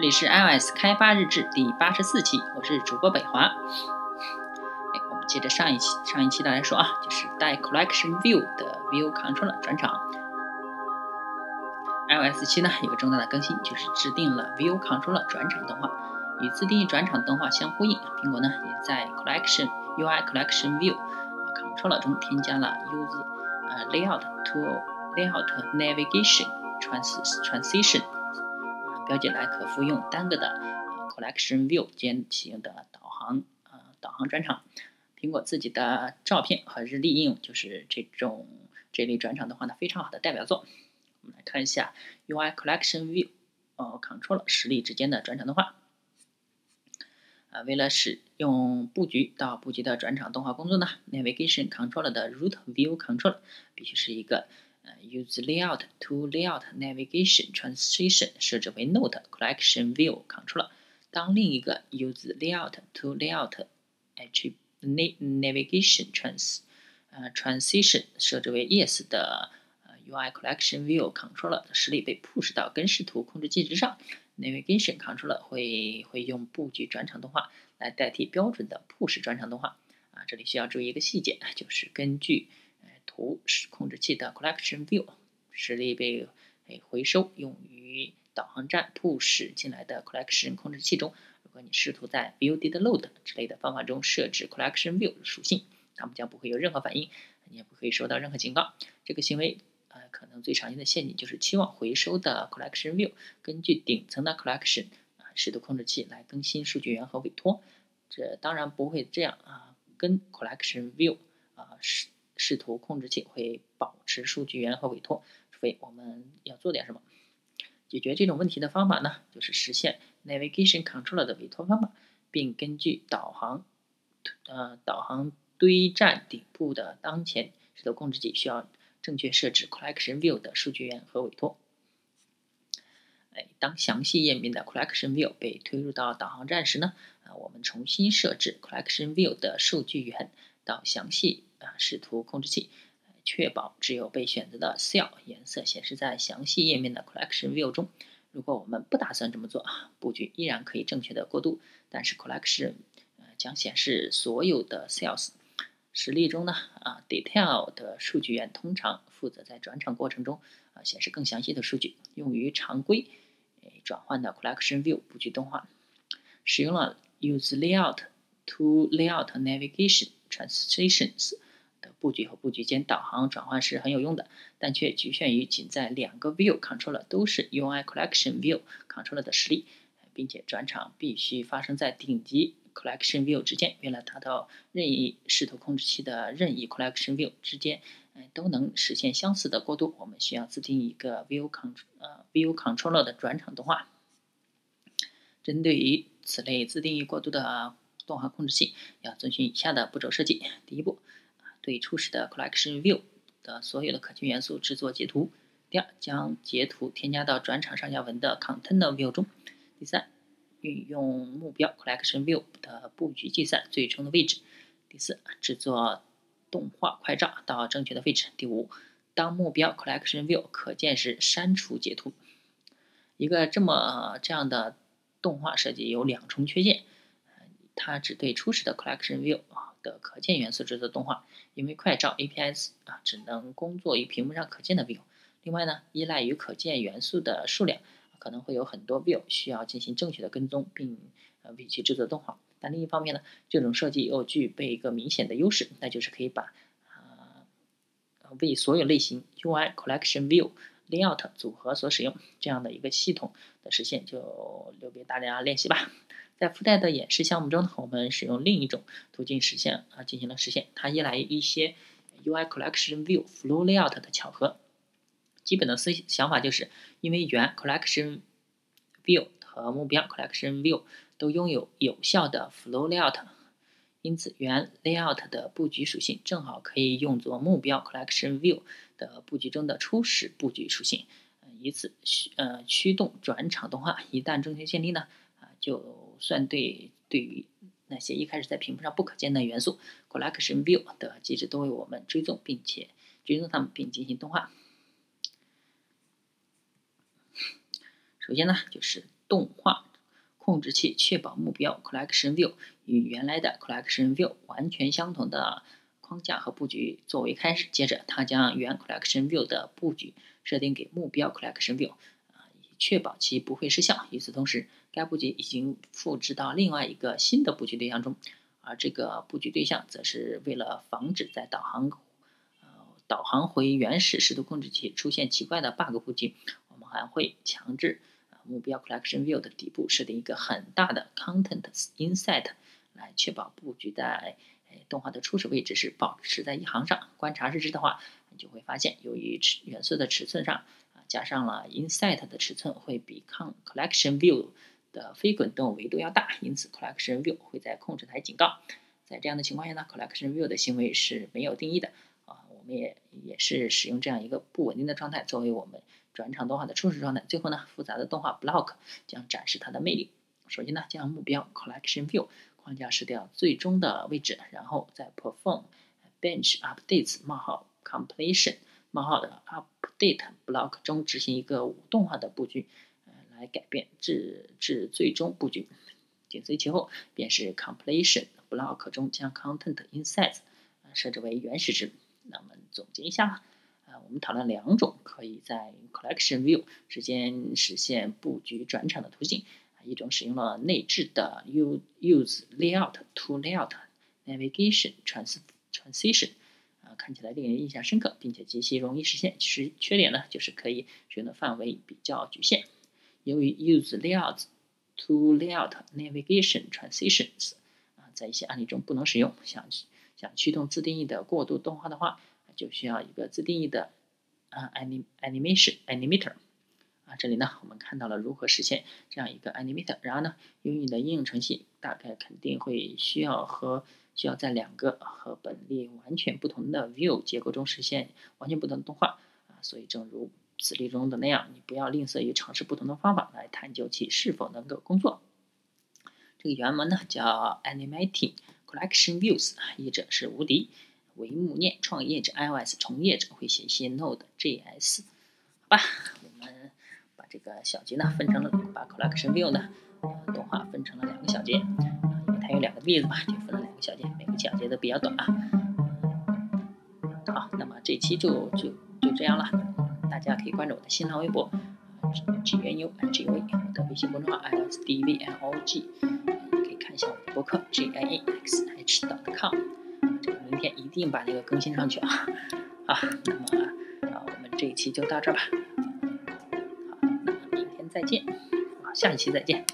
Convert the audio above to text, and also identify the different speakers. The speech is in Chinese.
Speaker 1: 这里是 iOS 开发日志第八十四期，我是主播北华。哎，我们接着上一期上一期的来说啊，就是带 Collection View 的 View Controller 转场。iOS 七呢有个重大的更新，就是制定了 View Controller 转场动画，与自定义转场动画相呼应。苹果呢也在 Collection UI Collection View Controller 中添加了 Use 呃 Layout to Layout Navigation Trans Transition。标记来可复用单个的 Collection View 间型的导航呃导航转场。苹果自己的照片和日历应用就是这种这类转场动画的非常好的代表作。我们来看一下 UI Collection View 呃 Controller 实例之间的转场动画。啊，为了使用布局到布局的转场动画工作呢，Navigation Controller 的 Root View Controller 必须是一个。Use layout to layout navigation transition 设置为 Note collection view controller。当另一个 Use layout to layout navigation trans 呃 transition 设置为 Yes 的呃 UI collection view controller 的实例被 push 到根视图控制器之上，navigation controller 会会用布局转场动画来代替标准的 push 转场动画。啊，这里需要注意一个细节，就是根据。图是控制器的 Collection View 实例被诶回收，用于导航站 push 进来的 Collection 控制器中。如果你试图在 View Did Load 之类的方法中设置 Collection View 属性，它们将不会有任何反应，你也不会收到任何警告。这个行为呃可能最常见的陷阱就是期望回收的 Collection View 根据顶层的 Collection 啊视图控制器来更新数据源和委托。这当然不会这样啊，跟 Collection View 啊是。视图控制器会保持数据源和委托，除非我们要做点什么。解决这种问题的方法呢，就是实现 Navigation Controller 的委托方法，并根据导航呃导航堆栈顶部的当前视图控制器需要正确设置 Collection View 的数据源和委托。哎，当详细页面的 Collection View 被推入到导航站时呢，啊，我们重新设置 Collection View 的数据源到详细。啊，视图控制器确保只有被选择的 cell 颜色显示在详细页面的 Collection View 中。如果我们不打算这么做，布局依然可以正确的过渡，但是 Collection 呃将显示所有的 cells。实例中呢，啊，Detail 的数据源通常负责在转场过程中啊显示更详细的数据，用于常规诶转换的 Collection View 布局动画。使用了 Use Layout to Layout Navigation Transitions。的布局和布局间导航转换是很有用的，但却局限于仅在两个 View Controller 都是 UI Collection View Controller 的实例，并且转场必须发生在顶级 Collection View 之间。为了达到任意视图控制器的任意 Collection View 之间，都能实现相似的过渡，我们需要自定义一个 View Con 呃 View Controller 的转场动画。针对于此类自定义过渡的动画控制器，要遵循以下的步骤设计：第一步。对初始的 Collection View 的所有的可见元素制作截图。第二，将截图添加到转场上下文的 Container View 中。第三，运用目标 Collection View 的布局计算最终的位置。第四，制作动画快照到正确的位置。第五，当目标 Collection View 可见时，删除截图。一个这么这样的动画设计有两重缺陷，它只对初始的 Collection View。的可见元素制作动画，因为快照 A P S 啊只能工作于屏幕上可见的 view。另外呢，依赖于可见元素的数量，可能会有很多 view 需要进行正确的跟踪，并呃为其制作动画。但另一方面呢，这种设计又具备一个明显的优势，那就是可以把啊为所有类型 UI Collection View Layout 组合所使用这样的一个系统的实现，就留给大家练习吧。在附带的演示项目中呢，我们使用另一种途径实现啊进行了实现。它依赖于一些 UI Collection View Flow Layout 的巧合。基本的思想法就是，因为原 Collection View 和目标 Collection View 都拥有有效的 Flow Layout，因此原 Layout 的布局属性正好可以用作目标 Collection View 的布局中的初始布局属性，以此驱呃驱动转场动画。一旦正确建立呢，就。算对对于那些一开始在屏幕上不可见的元素，Collection View 的机制都为我们追踪，并且追踪它们并进行动画。首先呢，就是动画控制器确保目标 collection view 与原来的 collection view 完全相同的框架和布局作为开始。接着，它将原 collection view 的布局设定给目标 collection view，确保其不会失效。与此同时，该布局已经复制到另外一个新的布局对象中，而这个布局对象则是为了防止在导航，呃，导航回原始视图控制器出现奇怪的 bug 布局，我们还会强制。目标 collection view 的底部设定一个很大的 content inset，来确保布局在动画的初始位置是保持在一行上。观察日志的话，你就会发现，由于尺元素的尺寸上加上了 inset 的尺寸会比 con collection view 的非滚动维度要大，因此 collection view 会在控制台警告。在这样的情况下呢，collection view 的行为是没有定义的啊，我们也也是使用这样一个不稳定的状态作为我们。转场动画的初始状态。最后呢，复杂的动画 block 将展示它的魅力。首先呢，将目标 collection view 框架设掉最终的位置，然后再 perform bench updates 冒号 completion 冒号的 update block 中执行一个动画的布局，呃，来改变至至最终布局。紧随其后便是 completion block 中将 content inset 设置为原始值。那我们总结一下。啊，我们讨论两种可以在 collection view 之间实现布局转场的途径。一种使用了内置的 use layout to layout navigation trans transition，看起来令人印象深刻，并且极其容易实现。其实缺点呢，就是可以使用的范围比较局限。由于 use layout to layout navigation transitions，啊，在一些案例中不能使用。想想驱动自定义的过渡动画的话。就需要一个自定义的啊，anim animation animator 啊，这里呢，我们看到了如何实现这样一个 animator。然而呢，由于你的应用程序大概肯定会需要和需要在两个和本例完全不同的 view 结构中实现完全不同的动画啊，所以正如此例中的那样，你不要吝啬于尝试不同的方法来探究其是否能够工作。这个原文呢叫 animating collection views，译者是无敌。为木念创业者，iOS 从业者会写一些 Node.js，好吧？我们把这个小节呢分成了，把 Collection View 呢动画分成了两个小节，因为它有两个例子嘛，就，每个小节都比较短啊。好，那么这期就就就这样了，大家可以关注我的新浪微博 G N U G V，我的微信公众号 isdvlog 可以看一下我的博客 J I A X H dot com 这个。明天一定把那个更新上去啊！好，那么啊，我们这一期就到这儿吧。好，那么明天再见，啊，下一期再见。